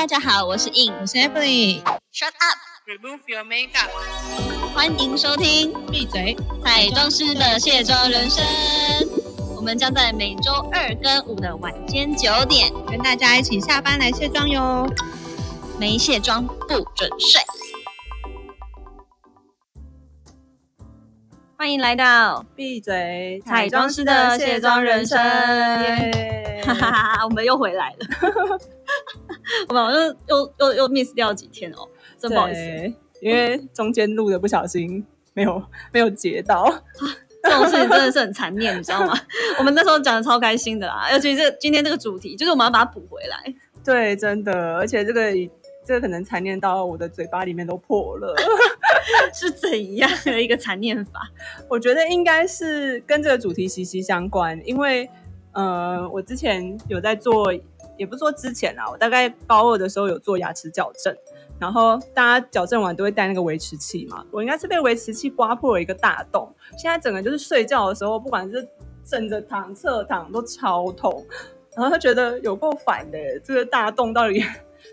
大家好，我是 In，我是 Emily。Shut up，Remove your makeup. 欢迎收听闭嘴！彩妆师的卸妆人生。我们将在每周二跟五的晚间九点，跟大家一起下班来卸妆哟。没卸妆不准睡。欢迎来到闭嘴！彩妆师的卸妆人生 耶哈哈哈，我们又回来了。我们好像又又又 miss 掉几天哦，真不好意思。因为中间录的不小心没有没有截到。这种事情真的是很残念，你知道吗？我们那时候讲的超开心的啦，尤其是今天这个主题，就是我们要把它补回来。对，真的，而且这个这个可能残念到我的嘴巴里面都破了。是怎样的一个残念法？我觉得应该是跟这个主题息息相关，因为呃，我之前有在做，也不是说之前啊，我大概高二的时候有做牙齿矫正，然后大家矫正完都会戴那个维持器嘛，我应该是被维持器刮破了一个大洞，现在整个就是睡觉的时候，不管是枕着躺、侧躺都超痛，然后他觉得有够烦的，这个大洞到底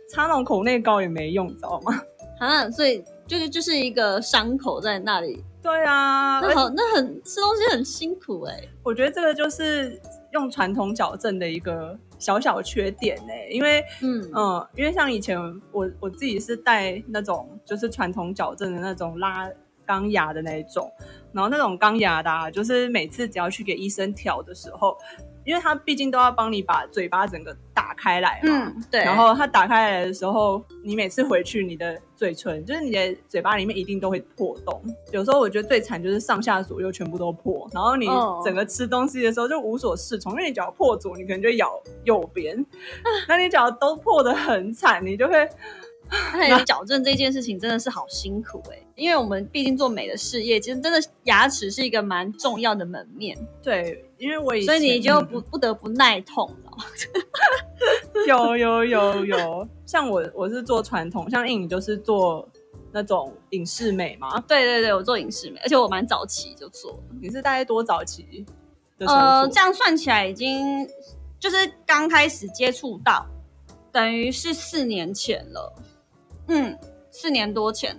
擦那种口内膏也没用，你知道吗？啊，所以就是就是一个伤口在那里，对啊，那好，那很吃东西很辛苦哎、我觉得这个就是用传统矫正的一个小小缺点呢、因为嗯。嗯，因为像以前我我自己是戴那种就是传统矫正的那种拉钢牙的那一种，然后那种钢牙的、啊，就是每次只要去给医生调的时候，因为他毕竟都要帮你把嘴巴整个打开来嘛，嗯，对，然后他打开来的时候，你每次回去，你的嘴唇就是你的嘴巴里面一定都会破洞。有时候我觉得最惨就是上下左右全部都破，然后你哦整个吃东西的时候就无所适从，因为你脚破左，你可能就咬右边，那你脚都破的很惨，你就会 而且矫正这件事情真的是好辛苦哎、因为我们毕竟做美的事业，其实真的牙齿是一个蛮重要的门面，对，因为我以前所以你就嗯不不得不耐痛，知道吗？有有有有，像我我是做传统，像印你就是做那种影视美嘛，对对对，我做影视美，而且我蛮早期就做。你是大概多早期呃，做这样算起来已经就是刚开始接触到，等于是四年前了。嗯，四年多前，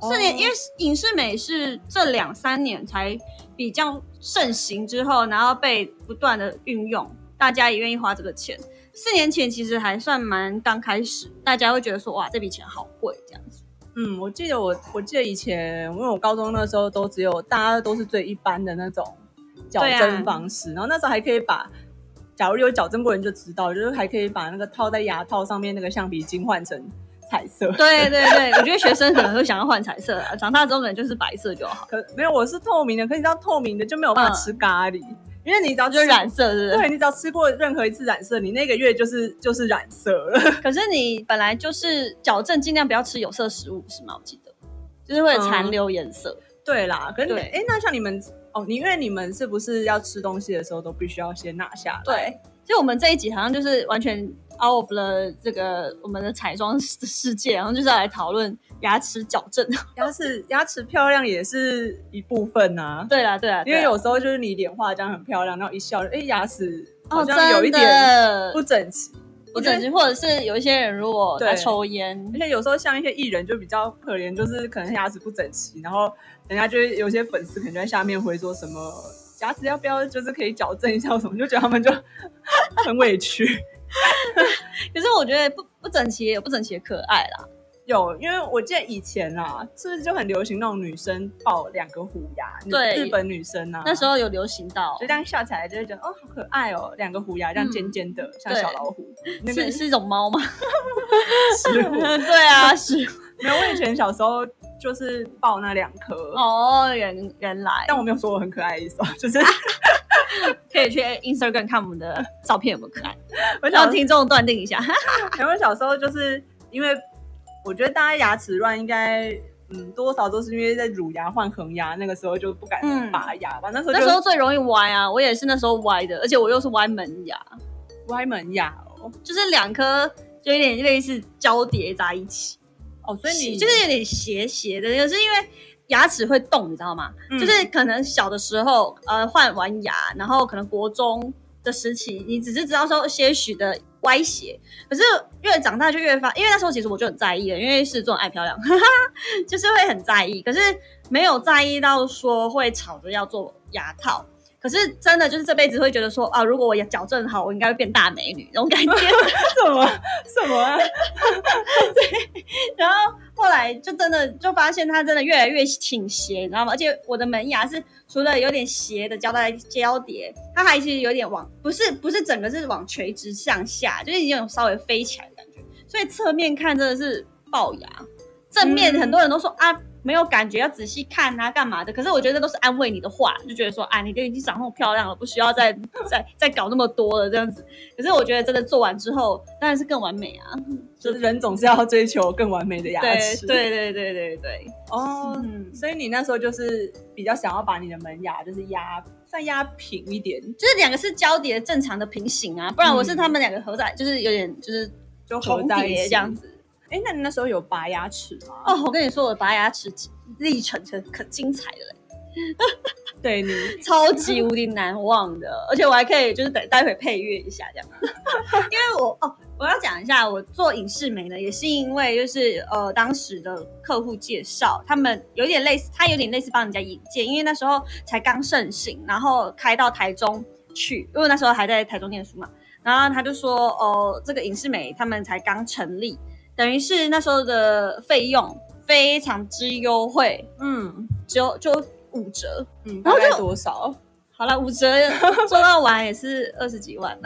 四年，哦因为影视美是这两三年才比较盛行之后，然后被不断的运用，大家也愿意花这个钱。四年前其实还算蛮刚开始，大家会觉得说哇这笔钱好贵这样子。嗯，我记得我我记得以前，因为我高中那时候都只有大家都是最一般的那种矫正方式，然后那时候还可以把，假如有矫正过人就知道，就是还可以把那个套在牙套上面那个橡皮筋换成彩色。对对对，我觉得学生可能会想要换彩色啊，长大之后可能就是白色就好，可没有，我是透明的，可是你知道透明的就没有办法嗯吃咖喱，因为你只要吃就是染，色，是不是？对你只要吃过任何一次染色，你那个月就是就是染色了。可是你本来就是矫正，尽量不要吃有色食物，是吗？我记得就是会残留颜色。对啦，可是哎，那像你们哦，你因为你们是不是要吃东西的时候都必须要先拿下来？对，就我们这一集好像就是完全 out of 了这个我们的彩妆世世界，然后就是要来讨论牙齿矫正。牙齿牙齿漂亮也是一部分呐、对啦，对啦，因为有时候就是你脸化妆很漂亮，然后一笑，哎，牙齿哦，好像有一点不整齐。不整齐，或者是有一些人如果在抽烟而，且有时候像一些艺人就比较可怜，就是可能牙齿不整齐，然后人家就会有些粉丝可能就在下面回说什么牙齿要不要就是可以矫正一下什么，就觉得他们就 很委屈。可是我觉得不不整齐也有不整齐的可爱啦。有，因为我记得以前啊，是不是就很流行那种女生抱两个虎牙？对日本女生啊，那时候有流行到就这样笑起来就会觉得哦，好可爱哦，两个虎牙这样嗯尖尖的，像小老虎。那个是是一种猫吗？石虎。对啊，是没有，我以前小时候就是抱那两颗，哦，原原来但我没有说我很可爱的意思哦，就是 可以去 Instagram 看我们的照片有没有可爱，我小让听众断定一下。然后小时候就是因为我觉得大家牙齿乱，应该嗯多少都是因为在乳牙换恒牙那个时候就不敢嗯。拔牙吧，那时候那时候最容易歪啊，我也是那时候歪的，而且我又是歪门牙，歪门牙哦。就是两颗就有点类似交叠在一起，哦，所以你就是有点斜斜的，就是因为牙齿会动，你知道吗？嗯就是可能小的时候呃换完牙，然后可能国中的时期，你只是知道说些许的歪斜。可是越长大就越发，因为那时候其实我就很在意了，因为狮子座爱漂亮，就是会很在意。可是没有在意到说会吵着要做牙套。可是真的就是这辈子会觉得说啊，如果我也矫正好，我应该会变大美女那种感觉。什么什么啊？对，然后后来就真的就发现它真的越来越倾斜，你知道吗？而且我的门牙是除了有点斜的胶带交叠，它还是有点往不是不是整个是往垂直向下，就是已经有稍微飞起来的感觉。所以侧面看真的是龅牙，正面很多人都说啊。没有感觉，要仔细看啊，干嘛的？可是我觉得都是安慰你的话，就觉得说，啊，你都已经长那么漂亮了，不需要再再再搞那么多了这样子。可是我觉得真的做完之后，当然是更完美啊！就是人总是要追求更完美的牙齿。对 对对对对对。哦，所以你那时候就是比较想要把你的门牙就是压算压平一点，就是两个是交叠正常的平行啊，不然我是他们两个合在，就是有点就是就重叠这样子。哎，那你那时候有拔牙齿吗？哦，我跟你说，我拔牙齿历程可可精彩了嘞，对你超级无敌难忘的，而且我还可以就是等待会配乐一下这样，因为我哦，我要讲一下，我做影视美呢，也是因为就是呃当时的客户介绍，他们有点类似，他有点类似帮人家引荐，因为那时候才刚盛行，然后开到台中去，因为那时候还在台中念书嘛，然后他就说哦，这个影视美他们才刚成立。等于是那时候的费用非常之优惠，嗯，就就五折，嗯，大概多少？好了，五折做到完也是二十几万，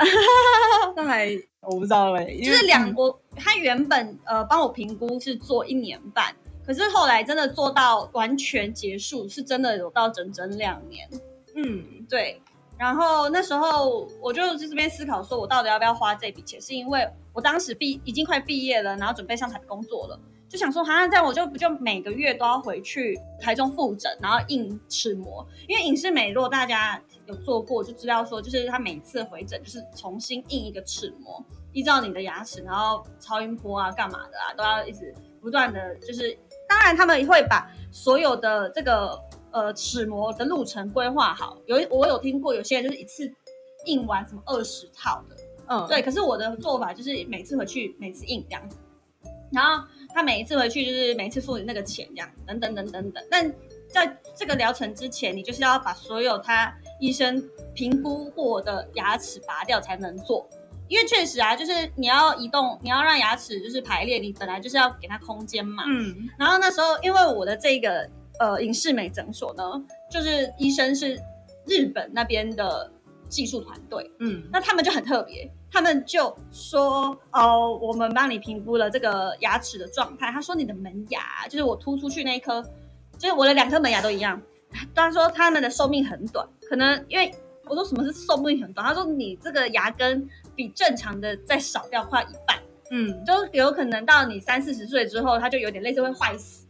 那还我不知道嘞，就是两国他原本呃帮我评估是做一年半，可是后来真的做到完全结束，是真的有到整整两年，嗯，对。然后那时候我就在这边思考，说我到底要不要花这笔钱？是因为我当时毕已经快毕业了，然后准备上台工作了，就想说，好像这样我就不就每个月都要回去台中复诊，然后印齿模。因为影视美若大家有做过，就知道说，就是他每次回诊就是重新印一个齿模，依照你的牙齿，然后超音波啊，干嘛的啊，都要一直不断的就是，当然他们会把所有的这个。呃，齿模的路程规划好，有我有听过，有些人就是一次印完什么二十套的，嗯，对。可是我的做法就是每次回去，每次印这样子，然后他每一次回去就是每次付你那个钱这样，等等等等等。但在这个疗程之前，你就是要把所有他医生评估过的牙齿拔掉才能做，因为确实啊，就是你要移动，你要让牙齿就是排列，你本来就是要给他空间嘛，嗯。然后那时候因为我的这个。呃，影视美诊所呢，就是医生是日本那边的技术团队，嗯，那他们就很特别，他们就说，哦，我们帮你评估了这个牙齿的状态，他说你的门牙，就是我突出去那一颗，就是我的两颗门牙都一样，他说他们的寿命很短，可能因为我说什么是寿命很短，他说你这个牙根比正常的再少掉快一半，嗯，就有可能到你三四十岁之后，它就有点类似会坏死。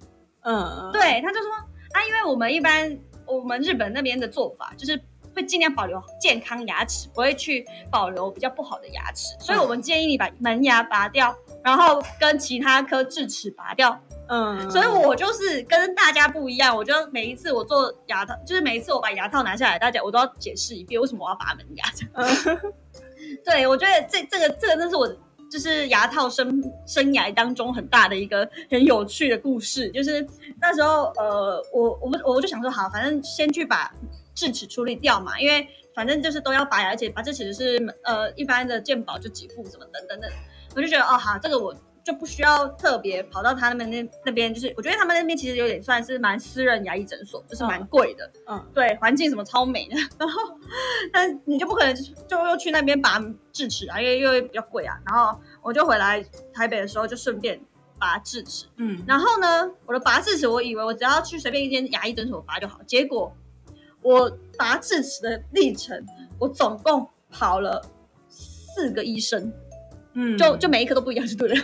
嗯，对，他就说啊，因为我们一般我们日本那边的做法就是会尽量保留健康牙齿，不会去保留比较不好的牙齿，所以我们建议你把门牙拔掉，然后跟其他颗智齿拔掉。嗯，所以我就是跟大家不一样，我就每一次我做牙套，就是每一次我把牙套拿下来，大家我都要解释一遍为什么我要拔门牙。嗯对，我觉得这这个这个真是我。就是牙套生生涯当中很大的一个很有趣的故事，就是那时候呃，我我们我就想说好，反正先去把智齿处理掉嘛，因为反正就是都要拔牙，而且拔智齿是呃一般的健保就几副什么等等等，我就觉得哦好，这个我。就不需要特别跑到他那边那那边，就是我觉得他们那边其实有点算是蛮私人牙医诊所，就是蛮贵的。嗯，对，环境什么超美的。然后，但你就不可能就又去那边拔智齿啊，因为因为比较贵啊。然后我就回来台北的时候就顺便拔智齿。嗯，然后呢，我的拔智齿，我以为我只要去随便一间牙医诊所拔就好，结果我拔智齿的历程，我总共跑了四个医生。嗯，就就每一颗都不一样，是对的。就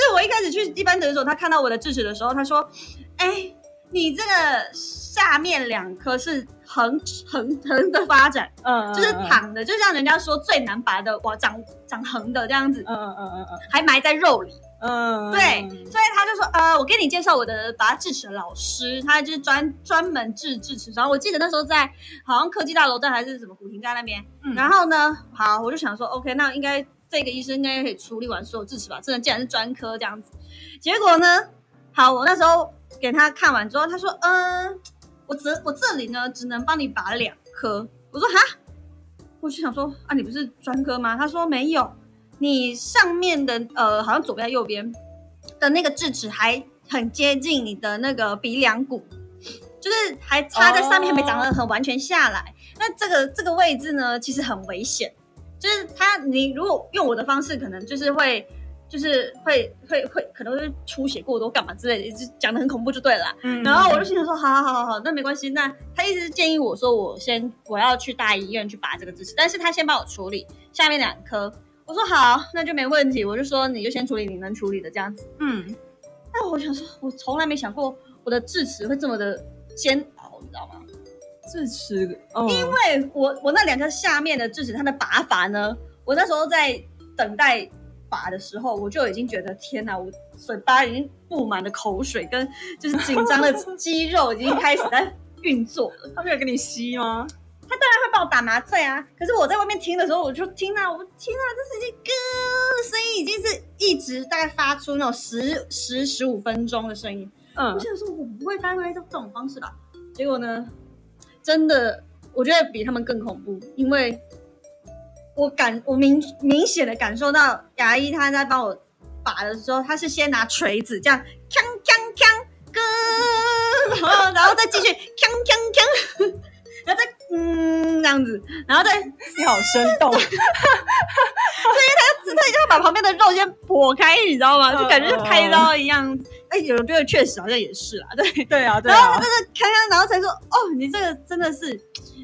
是我一开始去一般诊所，他看到我的智齿的时候，他说：“哎，你这个下面两颗是横横横的发展，嗯，就是躺的，就像人家说最难拔的，哇，长长横的这样子，嗯嗯嗯嗯嗯还埋在肉里。嗯，对，所以他就说，呃，我给你介绍我的拔智齿的老师，他就是专专门治智齿。然后我记得那时候在好像科技大楼站还是什么古亭站那边。嗯然后呢，好，我就想说，OK，那应该这个医生应该可以处理完所有智齿吧？真的，既然是专科这样子。结果呢，好，我那时候给他看完之后，他说，嗯、我只我这里呢只能帮你拔两颗。我说哈，我就想说啊，你不是专科吗？他说没有，你上面的呃，好像左边右边的那个智齿还很接近你的那个鼻梁骨，就是还插在上面，还没长得很完全下来。那这个这个位置呢，其实很危险，就是它你如果用我的方式，可能就是会。就是会会会可能会出血过多干嘛之类的，就讲的很恐怖就对了。嗯，然后我就心想说，好好好好好，那没关系。那他一直建议我说，我先我要去大医院去拔这个智齿，但是他先帮我处理下面两颗。我说好，那就没问题。我就说你就先处理你能处理的这样子。嗯，但我想说，我从来没想过我的智齿会这么的煎熬，你知道吗？智齿，哦，因为我我那两颗下面的智齿，它的拔法呢，我那时候在等待拔的时候，我就已经觉得天哪，我嘴巴已经布满了口水，跟就是紧张的 肌肉已经开始在运作了。他没有给你吸吗？他当然会帮我打麻醉啊，可是我在外面听的时候，我就听到，我听啊，这是一个声音，已经是一直大概发出那种十十十五分钟的声音。嗯我，想说，我不会大概这这种方式吧？结果呢，真的，我觉得比他们更恐怖，因为我感我明明显的感受到牙医他在帮我拔的时候，他是先拿锤子这样锵锵锵，咯，然后然后再继续锵锵锵，然后再嗯这样子，然后再你好生动，他要把旁边的肉先剖开，你知道吗？就感觉像开刀一样。哎，有人觉得确实好像也是啦，对。对啊，对啊然后他，真的看看，然后才说，哦，你这个真的是，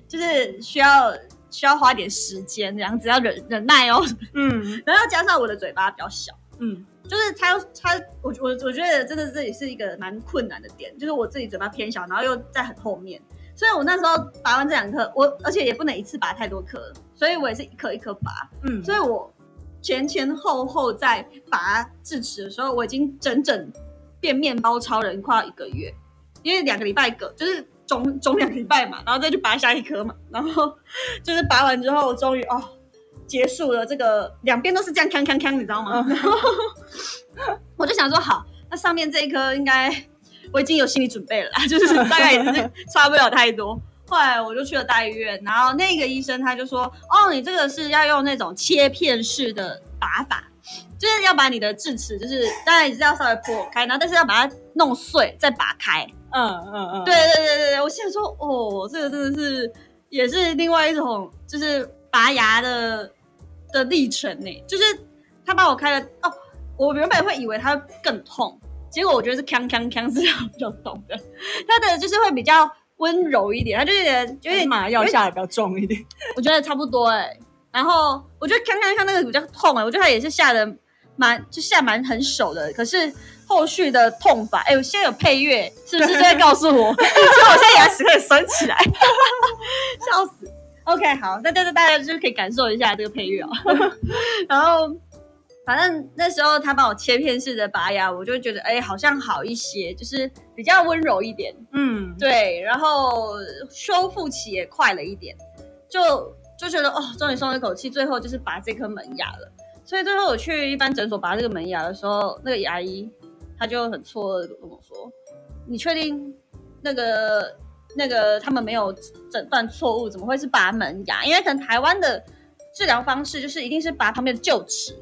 就是需要需要花点时间，这样子要忍忍耐哦。嗯 然后加上我的嘴巴比较小，嗯就是他他我我我觉得真的这也是一个蛮困难的点，就是我自己嘴巴偏小，然后又在很后面，所以我那时候拔完这两颗，我而且也不能一次拔太多颗，所以我也是一颗一颗拔，嗯，所以我前前后后在拔智齿的时候，我已经整整变面包超人快要一个月，因为两个礼拜隔，就是肿肿两个礼拜嘛，然后再去拔下一颗嘛，然后就是拔完之后，终于哦结束了这个两边都是这样锵锵锵，你知道吗？然后 我就想说好，那上面这一颗应该我已经有心理准备了，就是大概也是差不了太多。后来我就去了大医院，然后那个医生他就说：“哦，你这个是要用那种切片式的拔法，就是要把你的智齿，就是当然也是要稍微破开，然后但是要把它弄碎再拔开。嗯嗯嗯，对对对对对，我现在说哦，这个真的是也是另外一种就是拔牙的的历程呢，就是他把我开了哦，我原本会以为它会更痛，结果我觉得是锵锵锵是比较懂的，它的就是会比较温柔一点，它就有点有点麻药下的比较重一点，我觉得差不多哎、然后我觉得锵锵锵那个比较痛哎、我觉得它也是下的蛮就下蛮很手的，可是后续的痛法，哎、我现在有配乐，是不是 就会告诉我？所以我现在牙齿可以酸起来，笑死。OK，好，那就是大家就可以感受一下这个配乐啊。然后，反正那时候他帮我切片式的拔牙，我就觉得哎、好像好一些，就是比较温柔一点。嗯，对，然后修复期也快了一点，就就觉得哦，终于松了一口气。最后就是拔这颗门牙了，所以最后我去一般诊所拔这个门牙的时候，那个牙医他就很错愕的跟我说：“你确定那个那个他们没有诊断错误，怎么会是拔门牙？因为可能台湾的治疗方式就是一定是拔旁边的臼齿。”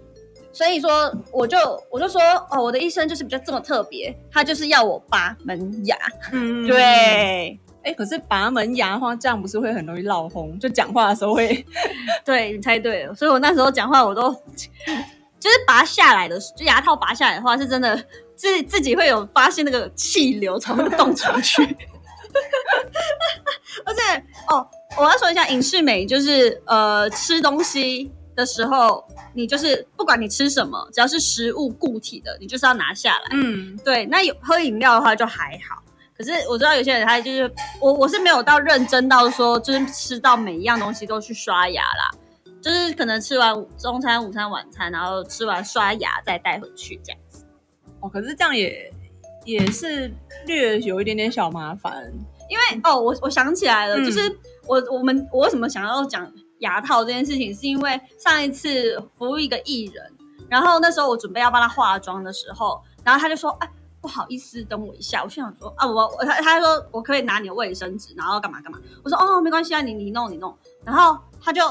所以说，我就我就说，哦，我的医生就是比较这么特别，他就是要我拔门牙。嗯，对，哎，可是拔门牙的话，这样不是会很容易闹红？就讲话的时候会，对你猜对了，所以我那时候讲话我都 就是拔下来的，就牙套拔下来的话，是真的自自己会有发现那个气流从那个洞出去。而且哦，我要说一下影视美，就是呃吃东西的时候，你就是不管你吃什么，只要是食物固体的，你就是要拿下来。嗯对，那有喝饮料的话就还好。可是我知道有些人他就是我我是没有到认真到说就是吃到每一样东西都去刷牙啦，就是可能吃完中餐、午餐、晚餐，然后吃完刷牙再带回去这样子。哦，可是这样也也是略有一点点小麻烦。因为哦，我我想起来了，嗯就是我我们我为什么想要讲牙套这件事情，是因为上一次服务一个艺人，然后那时候我准备要帮他化妆的时候，然后他就说，哎。不好意思，等我一下。我心想说啊，我我他他说我可可以拿你的卫生纸，然后干嘛干嘛？我说哦，没关系啊，你你弄你弄。然后他就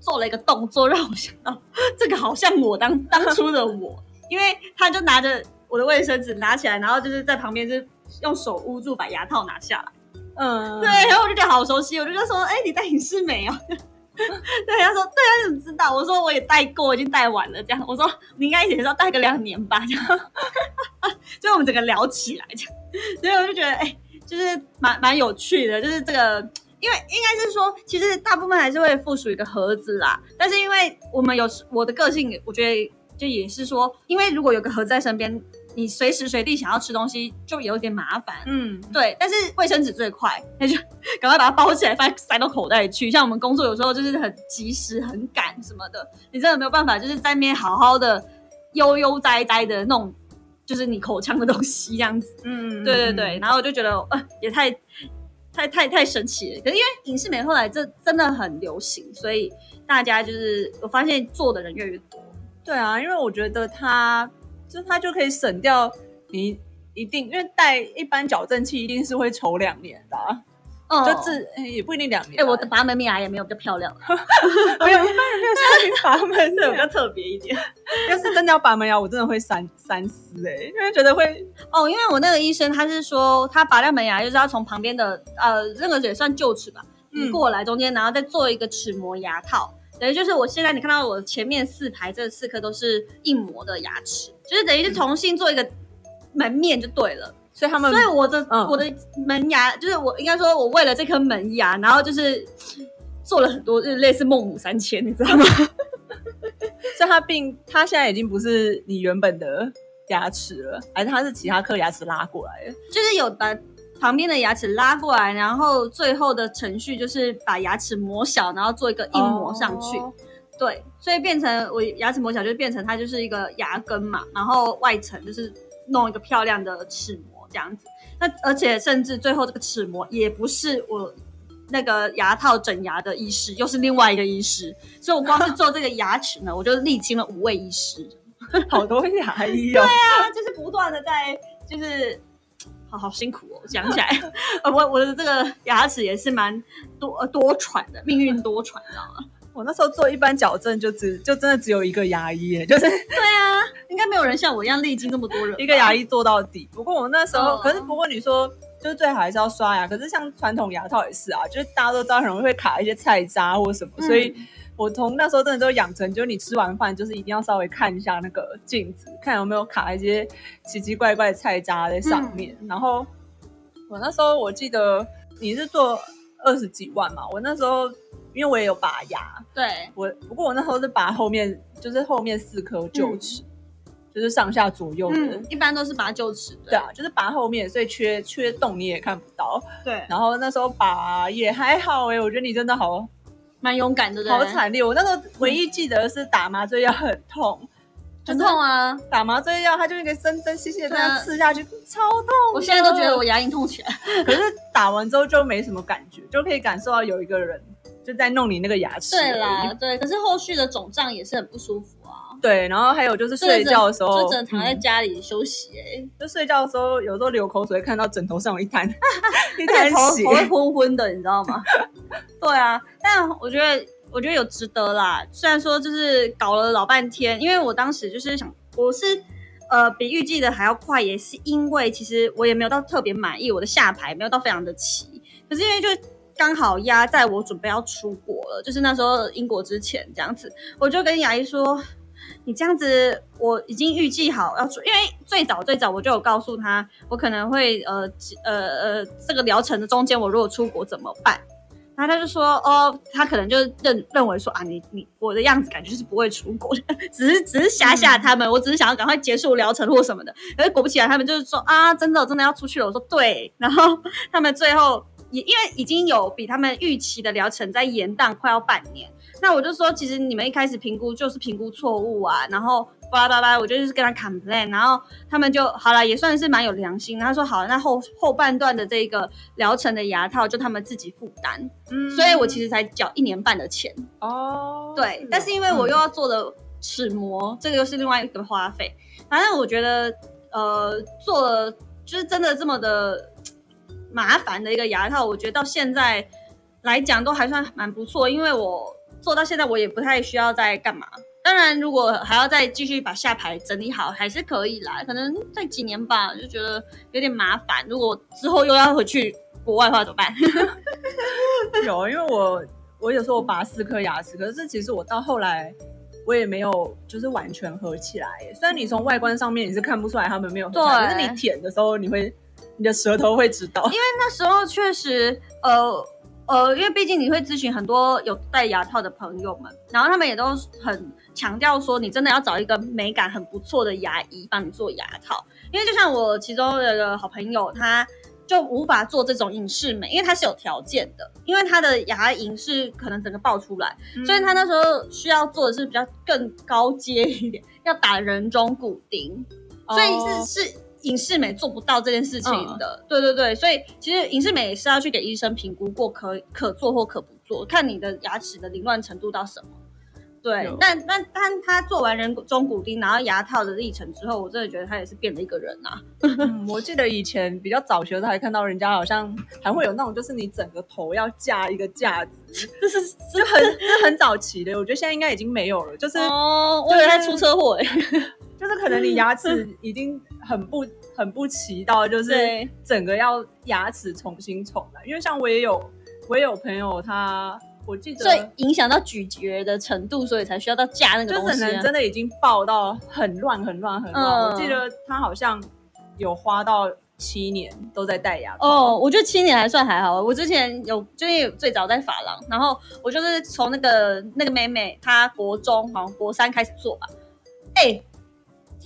做了一个动作，让我想到这个好像我当当初的我，因为他就拿着我的卫生纸拿起来，然后就是在旁边就是用手捂住，把牙套拿下来。嗯，对，然后我就觉得好熟悉，我就说，哎、你戴隐适美哦。对，他说，对啊，你怎么知道？我说我也戴过，已经戴完了。这样，我说你应该也是要戴个两年吧。这样，就我们整个聊起来，这样，所以我就觉得，哎、就是蛮蛮有趣的，就是这个，因为应该是说，其实大部分还是会附属一个盒子啦。但是因为我们有我的个性，我觉得就也是说，因为如果有个盒子在身边，你随时随地想要吃东西，就有点麻烦。嗯，对，但是卫生纸最快，那就 赶快把它包起来，放塞到口袋里去。像我们工作有时候就是很及时、很赶什么的，你真的没有办法，就是在那边好好的悠悠哉哉的那种，就是你口腔的东西这样子。嗯，对对对，然后我就觉得，呃，也太太太太神奇了。可是因为影视美后来这真的很流行，所以大家就是我发现做的人越来越多。对啊，因为我觉得它就它就可以省掉你一定，因为戴一般矫正器一定是会丑两年的就治、诶也不一定两年哎、啊。我的拔门牙也没有比较漂亮，没有一般人没有像你拔门的，比较，特别一点。要是真的要拔门牙，我真的会三三思哎、因为觉得会哦，因为我那个医生他是说，他拔掉门牙就是要从旁边的呃，那个也算臼齿吧，嗯过来中间，然后再做一个齿模牙套。等于就是我现在你看到我前面四排这四颗都是硬模的牙齿，就是等于是重新做一个门面就对了。所以他们所以我的、嗯我的门牙就是我应该说，我为了这颗门牙，然后就是做了很多，就是类似孟母三迁，你知道吗？所以他并他现在已经不是你原本的牙齿了，还是他是其他颗牙齿拉过来的？就是有把旁边的牙齿拉过来，然后最后的程序就是把牙齿磨小，然后做一个硬磨上去。哦对，所以变成我牙齿磨小，就变成它就是一个牙根嘛，然后外层就是弄一个漂亮的齿模这样子。那而且甚至最后这个齿模也不是我那个牙套整牙的医师，又是另外一个医师，所以我光是做这个牙齿呢，我就历经了五位医师。好多牙医哦。啊，就是不断的在，就是好好辛苦哦。讲起来，呃，我我的这个牙齿也是蛮多呃多舛的，命运多舛，你知道吗？我那时候做一般矫正就只就真的只有一个牙医耶，就是 对啊，应该没有人像我一样历经那么多人。一个牙医做到底。不过我那时候，哦可是不过你说就是最好还是要刷牙，可是像传统牙套也是啊，就是大家都知道很容易会卡一些菜渣或什么，嗯所以我从那时候真的都养成，就是你吃完饭就是一定要稍微看一下那个镜子，看有没有卡一些奇奇怪怪的菜渣在上面。然后我那时候我记得你是做二十几万嘛，我那时候因为我也有拔牙，对，我不过我那时候是拔后面，就是后面四颗臼齿，就是上下左右的。嗯，一般都是拔臼齿的。对啊，就是拔后面，所以缺缺洞你也看不到。对，然后那时候拔也还好哎、我觉得你真的好蛮勇敢的，对？好惨烈。我那时候唯一记得是打麻醉药很痛，很痛啊！打麻醉药它就一个针针细细的这样刺下去，超痛。我现在都觉得我，牙龈痛起来。可是打完之后就没什么感觉，就可以感受到有一个人就在弄你那个牙齿。对啦，，对，可是后续的肿胀也是很不舒服啊。对，然后还有就是睡觉的时候，就只能躺在嗯家里休息、欸，就睡觉的时候，有时候流口水，看到枕头上有一滩 一而滩头血头。会昏昏的，你知道吗？对啊，但我觉得我觉得有值得啦。虽然说就是搞了老半天，因为我当时就是想，我是呃比预计的还要快，也是因为其实我也没有到特别满意，我的下排没有到非常的齐，可是因为就。刚好压在我准备要出国了，就是那时候英国之前这样子，我就跟牙医说，你这样子，我已经预计好要出，因为最早最早我就有告诉他，我可能会呃呃呃这个疗程的中间，我如果出国怎么办？然后他就说，哦，他可能就认认为说啊，你你我的样子感觉是不会出国的，只是只是吓吓他们，我只是想要赶快结束疗程或什么的。可是果不其然，他们就是说啊，真的真的要出去了。我说对，然后他们最后也因为已经有比他们预期的疗程在延宕快要半年，那我就说，其实你们一开始评估就是评估错误啊，然后。巴拉巴拉，我就是跟他 complain，然后他们就好了，也算是蛮有良心。他说好，那后后半段的这个疗程的牙套就他们自己负担，嗯，所以我其实才缴一年半的钱哦。对，但是因为我又要做的齿模，这个又是另外一个花费。反正我觉得，呃，做了就是真的这么的麻烦的一个牙套，我觉得到现在来讲都还算蛮不错，因为我做到现在我也不太需要再干嘛。当然，如果还要再继续把下排整理好，还是可以啦。可能再几年吧，就觉得有点麻烦。如果之后又要回去国外的话，怎么办？有，因为我我有时候拔四颗牙齿，可是其实我到后来我也没有就是完全合起来。虽然你从外观上面你是看不出来他们没有合，可是你舔的时候你会你的舌头会知道。因为那时候确实呃呃，因为毕竟你会咨询很多有戴牙套的朋友们，然后他们也都很。强调说，你真的要找一个美感很不错的牙医帮你做牙套，因为就像我其中有个好朋友，他就无法做这种影视美，因为他是有条件的，因为他的牙龈是可能整个爆出来，所以他那时候需要做的是比较更高阶一点，要打人中骨钉，所以是是影视美做不到这件事情的。对对对，所以其实影视美是要去给医生评估过，可可做或可不做，看你的牙齿的凌乱程度到什么。对，但但但他做完人中骨钉，然后牙套的历程之后，我真的觉得他也是变了一个人啊。我记得以前比较早学的时候，还看到人家好像还会有那种，就是你整个头要架一个架子，这是是 很是很早期的。我觉得现在应该已经没有了，就是哦，我以为他出车祸哎，就是可能你牙齿已经很不很不齐到，就是整个要牙齿重新重来。因为像我也有我也有朋友他。我记得，所以影响到咀嚼的程度，所以才需要到架那个东西。就可能真的已经爆到很乱、很乱、很乱。我记得他好像有花到七年都在戴牙套。哦，我觉得七年还算还好。我之前有，就是最早在法郎，然后我就是从那个那个妹妹，她国中好像国三开始做吧。哎，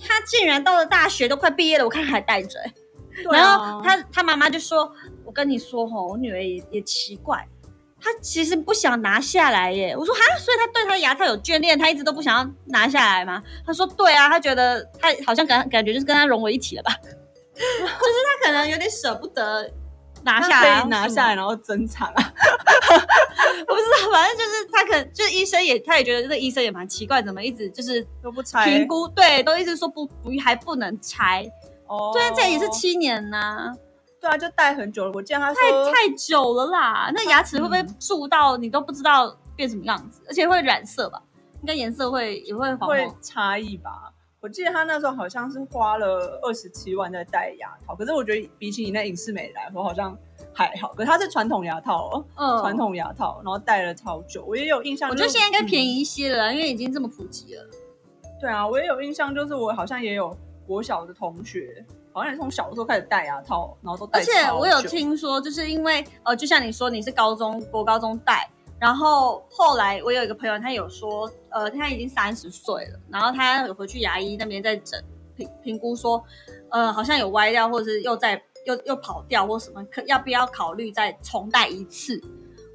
她竟然到了大学都快毕业了，我看还戴着。然后他他妈妈就说：“我跟你说吼，我女儿也也奇怪。”她其实不想拿下来耶，我说哈，所以她对她的牙套有眷恋，她一直都不想要拿下来吗？他说对啊，她觉得她好像感感觉就是跟她融为一体了吧，就是她可能有点舍不得拿下来，拿下来然后珍藏啊，我不知道，反正就是他可能就是医生也他也觉得这个医生也蛮奇怪，怎么一直就是都不拆评估，对，都一直说不不还不能拆哦，对啊，这也是七年呐。对啊，就戴很久了。我见他太太久了啦，那牙齿会不会蛀到你都不知道变什么样子？而且会染色吧？应该颜色会也会会差异吧？我记得他那时候好像是花了二十七万在戴牙套，可是我觉得比起你那影视美来说好像还好。可是它是传统牙套哦，嗯，传统牙套，然后戴了超久。我也有印象，我觉得现在应该便宜一些了，因为已经这么普及了。对啊，我也有印象，就是我好像也有国小的同学。好像从小的时候开始戴牙套，然后都戴。而且我有听说，就是因为呃，就像你说你是高中国高中戴，然后后来我有一个朋友，他有说，呃，他已经三十岁了，然后他有回去牙医那边在诊评评估说，呃，好像有歪掉，或者是又在又又跑掉或什么，可要不要考虑再重戴一次？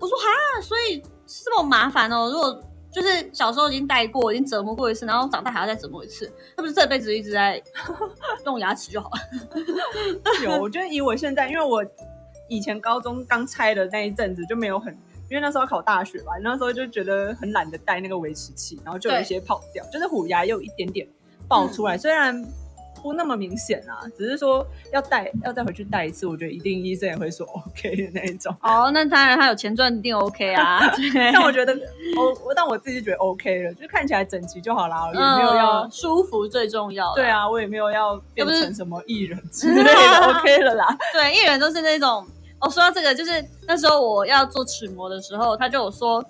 我说哈，所以这么麻烦哦，如果。就是小时候已经戴过，已经折磨过一次，然后长大还要再折磨一次，那不是这辈子一直在 用牙齿就好了？有，我觉得以我现在，因为我以前高中刚拆的那一阵子就没有很，因为那时候考大学吧，那时候就觉得很懒得戴那个维持器，然后就有一些跑掉，就是虎牙有一点点爆出来，虽然。不那么明显啊，只是说要带，要再回去带一次，我觉得一定医生也会说 OK 的那一种。哦，那当然他有钱赚，一定 OK 啊。但我觉得，我我但我自己觉得 OK 了，就看起来整齐就好啦，也没有要舒服最重要。对啊，我也没有要变成什么艺人之 类的，OK 了啦。对，艺人都是那种。哦，说到这个，就是那时候我要做齿模的时候，他就有说，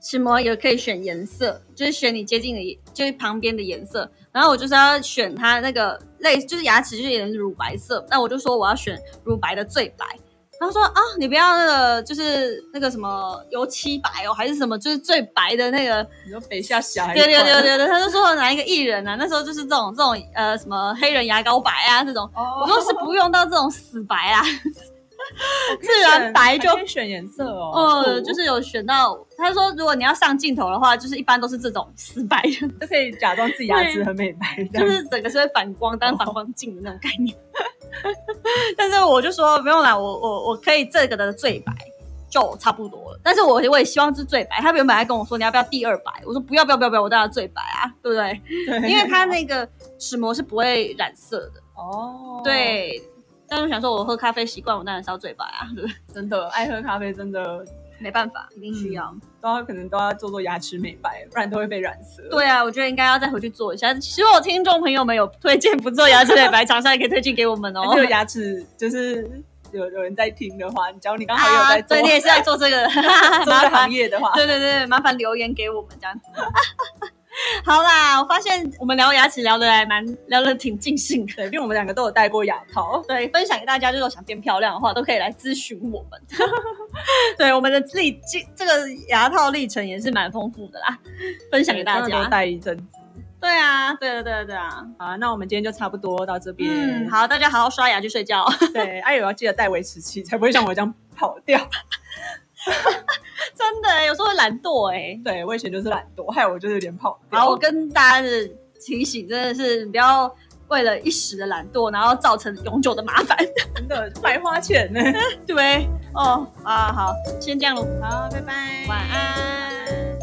齿模也可以选颜色，就是选你接近的，就是旁边的颜色。然后我就是要选它那个类，就是牙齿就是有点乳白色，那我就说我要选乳白的最白。他说啊，你不要那个，就是那个什么油漆白哦，还是什么，就是最白的那个。你说北下峡？对对对对对，他就说哪一个艺人啊？那时候就是这种这种呃什么黑人牙膏白啊这种。我说是不用到这种死白啊。自然白就选颜色哦，呃，就是有选到。他说，如果你要上镜头的话，就是一般都是这种死白的，就可以假装自己牙齿很美白，就是整个是会反光，当反光镜的那种概念。但是我就说不用啦，我我我可以这个的最白就差不多了。但是我我也希望是最白。他原本还跟我说你要不要第二白，我说不要不要不要不要，我当然最白啊，对不对？对，因为它那个齿膜是不会染色的哦。对。但是想说，我喝咖啡习惯，我当然是要嘴白啊！真的爱喝咖啡，真的没办法，一定需要，都要可能都要做做牙齿美白，不然都会被染色。对啊，我觉得应该要再回去做一下。希望听众朋友们有推荐不做牙齿美白厂商，也可以推荐给我们哦。这个牙齿就是有有人在听的话，假如你刚好有在做，你也是在做这个 做这个行业的话，对对对，麻烦留言给我们这样子。好啦，我发现我们聊牙齿聊得还蛮聊得挺尽兴的，因为我们两个都有戴过牙套，对，分享给大家，就是想变漂亮的话，都可以来咨询我们。对，我们的历这这个牙套历程也是蛮丰富的啦，分享给大家。戴一阵子。对啊，对啊，对啊，对啊。好，那我们今天就差不多到这边。嗯，好，大家好好刷牙去睡觉。对，爱友要记得戴维持器，才不会像我这样跑掉。真的，有时候会懒惰哎。对我以前就是懒惰，害我就是有点跑。好，我跟大家的提醒真的是不要为了一时的懒惰，然后造成永久的麻烦。真的白花钱呢，对？哦啊，好，先这样喽。好，拜拜，晚安。